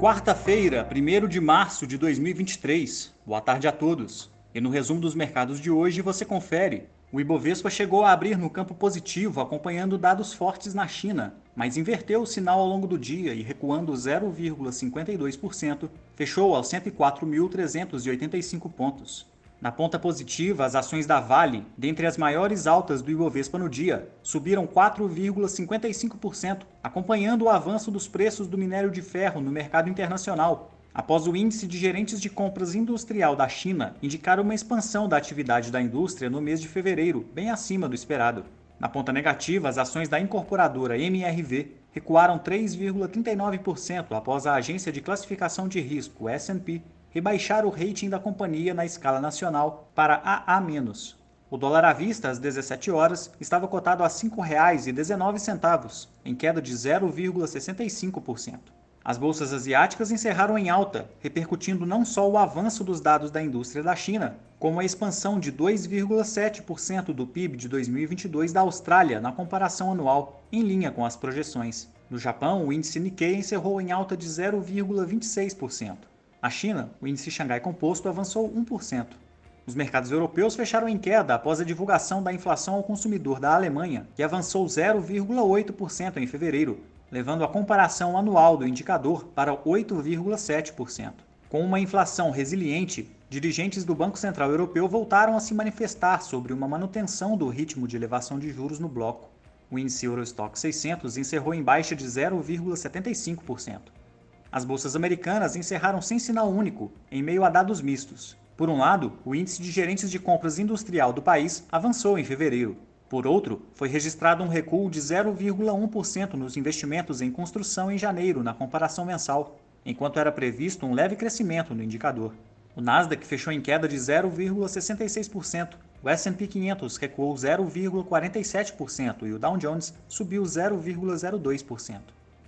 Quarta-feira, 1 de março de 2023. Boa tarde a todos. E no resumo dos mercados de hoje você confere. O Ibovespa chegou a abrir no campo positivo, acompanhando dados fortes na China, mas inverteu o sinal ao longo do dia e recuando 0,52%, fechou aos 104.385 pontos. Na ponta positiva, as ações da Vale, dentre as maiores altas do Ibovespa no dia, subiram 4,55%, acompanhando o avanço dos preços do minério de ferro no mercado internacional, após o índice de gerentes de compras industrial da China indicar uma expansão da atividade da indústria no mês de fevereiro, bem acima do esperado. Na ponta negativa, as ações da incorporadora MRV recuaram 3,39% após a agência de classificação de risco S&P rebaixar o rating da companhia na escala nacional para AA-. O dólar à vista, às 17 horas, estava cotado a R$ 5,19, em queda de 0,65%. As bolsas asiáticas encerraram em alta, repercutindo não só o avanço dos dados da indústria da China, como a expansão de 2,7% do PIB de 2022 da Austrália na comparação anual, em linha com as projeções. No Japão, o índice Nikkei encerrou em alta de 0,26%. Na China, o índice Xangai Composto avançou 1%. Os mercados europeus fecharam em queda após a divulgação da inflação ao consumidor da Alemanha, que avançou 0,8% em fevereiro, levando a comparação anual do indicador para 8,7%. Com uma inflação resiliente, dirigentes do Banco Central Europeu voltaram a se manifestar sobre uma manutenção do ritmo de elevação de juros no bloco. O índice Eurostock 600 encerrou em baixa de 0,75%. As bolsas americanas encerraram sem sinal único, em meio a dados mistos. Por um lado, o índice de gerentes de compras industrial do país avançou em fevereiro. Por outro, foi registrado um recuo de 0,1% nos investimentos em construção em janeiro, na comparação mensal, enquanto era previsto um leve crescimento no indicador. O Nasdaq fechou em queda de 0,66%, o S&P 500 recuou 0,47% e o Dow Jones subiu 0,02%.